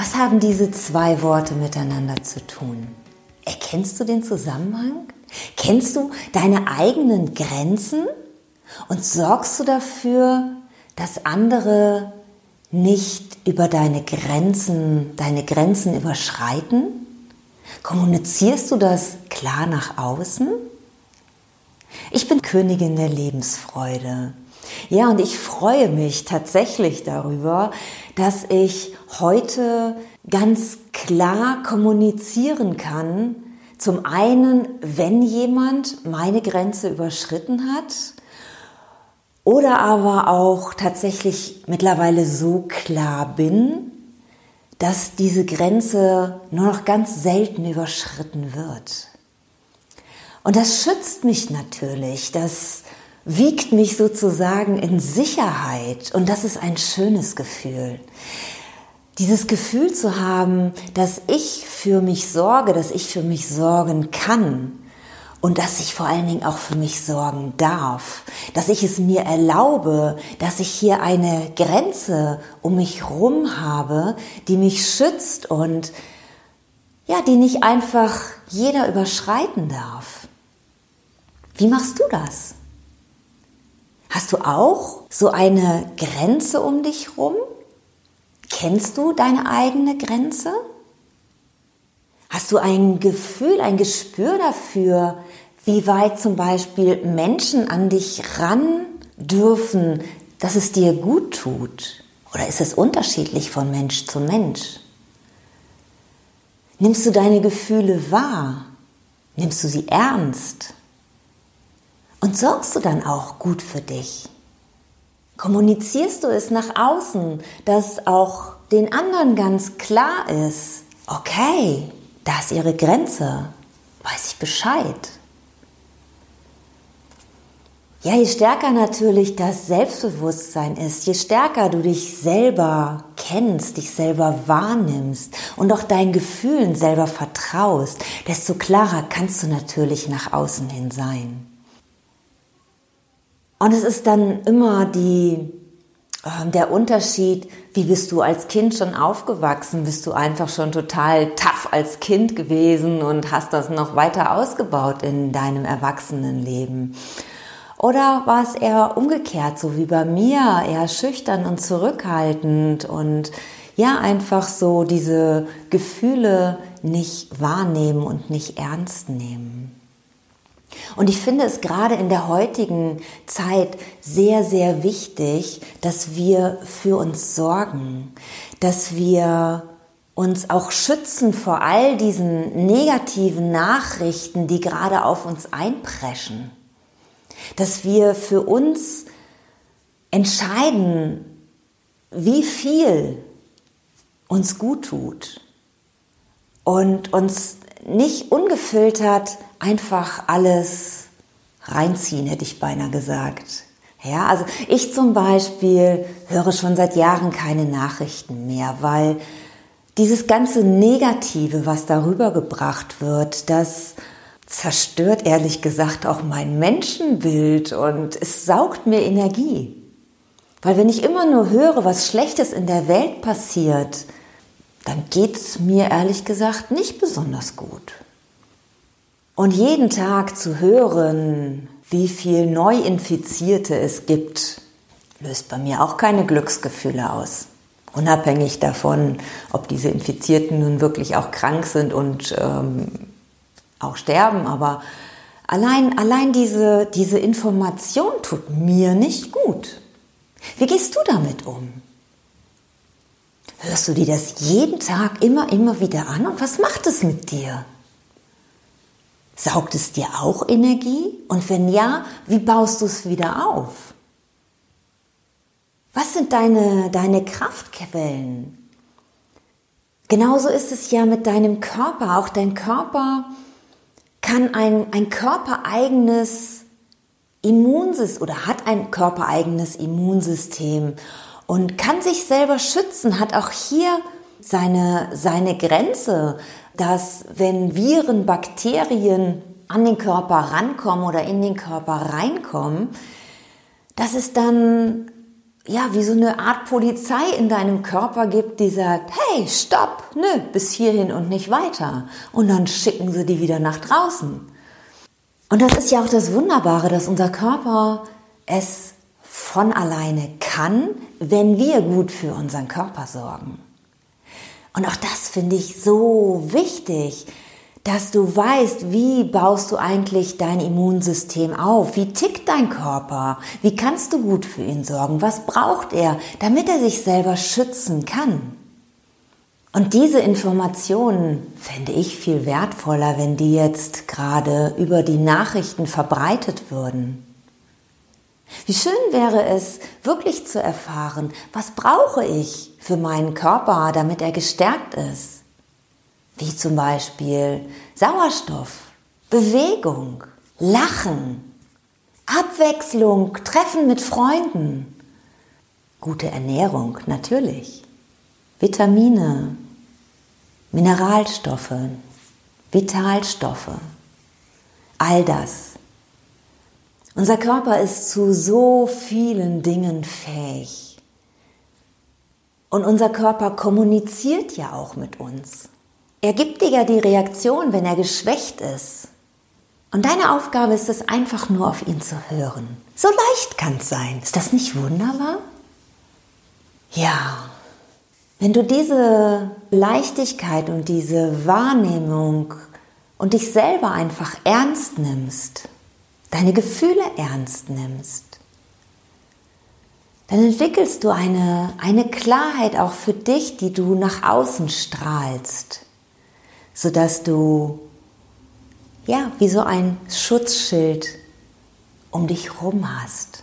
Was haben diese zwei Worte miteinander zu tun? Erkennst du den Zusammenhang? Kennst du deine eigenen Grenzen? Und sorgst du dafür, dass andere nicht über deine Grenzen, deine Grenzen überschreiten? Kommunizierst du das klar nach außen? Ich bin Königin der Lebensfreude. Ja, und ich freue mich tatsächlich darüber, dass ich heute ganz klar kommunizieren kann. Zum einen, wenn jemand meine Grenze überschritten hat oder aber auch tatsächlich mittlerweile so klar bin, dass diese Grenze nur noch ganz selten überschritten wird. Und das schützt mich natürlich, das wiegt mich sozusagen in Sicherheit und das ist ein schönes Gefühl. Dieses Gefühl zu haben, dass ich für mich sorge, dass ich für mich sorgen kann und dass ich vor allen Dingen auch für mich sorgen darf, dass ich es mir erlaube, dass ich hier eine Grenze um mich rum habe, die mich schützt und ja, die nicht einfach jeder überschreiten darf. Wie machst du das? Hast du auch so eine Grenze um dich rum? Kennst du deine eigene Grenze? Hast du ein Gefühl, ein Gespür dafür, wie weit zum Beispiel Menschen an dich ran dürfen, dass es dir gut tut? Oder ist es unterschiedlich von Mensch zu Mensch? Nimmst du deine Gefühle wahr? Nimmst du sie ernst? Und sorgst du dann auch gut für dich? Kommunizierst du es nach außen, dass auch den anderen ganz klar ist, okay, da ist ihre Grenze, weiß ich Bescheid. Ja, je stärker natürlich das Selbstbewusstsein ist, je stärker du dich selber kennst, dich selber wahrnimmst und auch deinen Gefühlen selber vertraust, desto klarer kannst du natürlich nach außen hin sein. Und es ist dann immer die ähm, der Unterschied, wie bist du als Kind schon aufgewachsen? Bist du einfach schon total tough als Kind gewesen und hast das noch weiter ausgebaut in deinem Erwachsenenleben? Oder war es eher umgekehrt, so wie bei mir, eher schüchtern und zurückhaltend und ja, einfach so diese Gefühle nicht wahrnehmen und nicht ernst nehmen? Und ich finde es gerade in der heutigen Zeit sehr, sehr wichtig, dass wir für uns sorgen, dass wir uns auch schützen vor all diesen negativen Nachrichten, die gerade auf uns einpreschen. Dass wir für uns entscheiden, wie viel uns gut tut und uns nicht ungefiltert einfach alles reinziehen, hätte ich beinahe gesagt. Ja, also ich zum Beispiel höre schon seit Jahren keine Nachrichten mehr, weil dieses ganze Negative, was darüber gebracht wird, das zerstört ehrlich gesagt auch mein Menschenbild und es saugt mir Energie. Weil wenn ich immer nur höre, was Schlechtes in der Welt passiert, dann geht es mir ehrlich gesagt nicht besonders gut. Und jeden Tag zu hören, wie viel Neuinfizierte es gibt, löst bei mir auch keine Glücksgefühle aus. Unabhängig davon, ob diese Infizierten nun wirklich auch krank sind und ähm, auch sterben, aber allein, allein diese, diese Information tut mir nicht gut. Wie gehst du damit um? Hörst du dir das jeden Tag immer, immer wieder an und was macht es mit dir? Saugt es dir auch Energie? Und wenn ja, wie baust du es wieder auf? Was sind deine, deine Kraftquellen? Genauso ist es ja mit deinem Körper. Auch dein Körper kann ein, ein körpereigenes Immunsystem oder hat ein körpereigenes Immunsystem und kann sich selber schützen, hat auch hier seine, seine Grenze, dass wenn Viren, Bakterien an den Körper rankommen oder in den Körper reinkommen, dass es dann ja, wie so eine Art Polizei in deinem Körper gibt, die sagt, hey, stopp, nö, bis hierhin und nicht weiter. Und dann schicken sie die wieder nach draußen. Und das ist ja auch das Wunderbare, dass unser Körper es von alleine kann, wenn wir gut für unseren Körper sorgen. Und auch das finde ich so wichtig, dass du weißt, wie baust du eigentlich dein Immunsystem auf? Wie tickt dein Körper? Wie kannst du gut für ihn sorgen? Was braucht er, damit er sich selber schützen kann? Und diese Informationen fände ich viel wertvoller, wenn die jetzt gerade über die Nachrichten verbreitet würden. Wie schön wäre es, wirklich zu erfahren, was brauche ich für meinen Körper, damit er gestärkt ist? wie zum Beispiel Sauerstoff, Bewegung, Lachen, Abwechslung, Treffen mit Freunden, gute Ernährung natürlich, Vitamine, Mineralstoffe, Vitalstoffe, all das. Unser Körper ist zu so vielen Dingen fähig. Und unser Körper kommuniziert ja auch mit uns. Er gibt dir ja die Reaktion, wenn er geschwächt ist. Und deine Aufgabe ist es einfach nur auf ihn zu hören. So leicht kann es sein. Ist das nicht wunderbar? Ja. Wenn du diese Leichtigkeit und diese Wahrnehmung und dich selber einfach ernst nimmst, deine Gefühle ernst nimmst, dann entwickelst du eine, eine Klarheit auch für dich, die du nach außen strahlst sodass du ja wie so ein Schutzschild um dich rum hast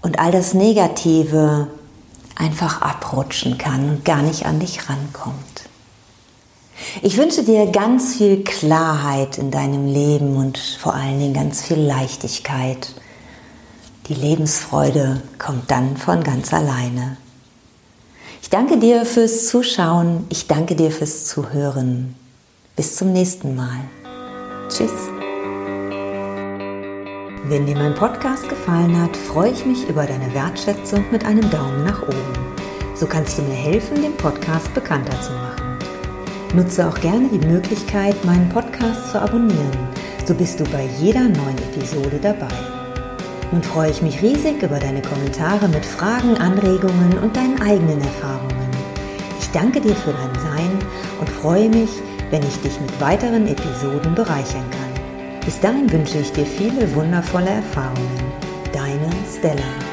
und all das Negative einfach abrutschen kann und gar nicht an dich rankommt. Ich wünsche dir ganz viel Klarheit in deinem Leben und vor allen Dingen ganz viel Leichtigkeit. Die Lebensfreude kommt dann von ganz alleine. Ich danke dir fürs Zuschauen. Ich danke dir fürs Zuhören. Bis zum nächsten Mal. Tschüss. Wenn dir mein Podcast gefallen hat, freue ich mich über deine Wertschätzung mit einem Daumen nach oben. So kannst du mir helfen, den Podcast bekannter zu machen. Nutze auch gerne die Möglichkeit, meinen Podcast zu abonnieren. So bist du bei jeder neuen Episode dabei. Nun freue ich mich riesig über deine Kommentare mit Fragen, Anregungen und deinen eigenen Erfahrungen. Ich danke dir für dein Sein und freue mich, wenn ich dich mit weiteren Episoden bereichern kann. Bis dahin wünsche ich dir viele wundervolle Erfahrungen. Deine Stella.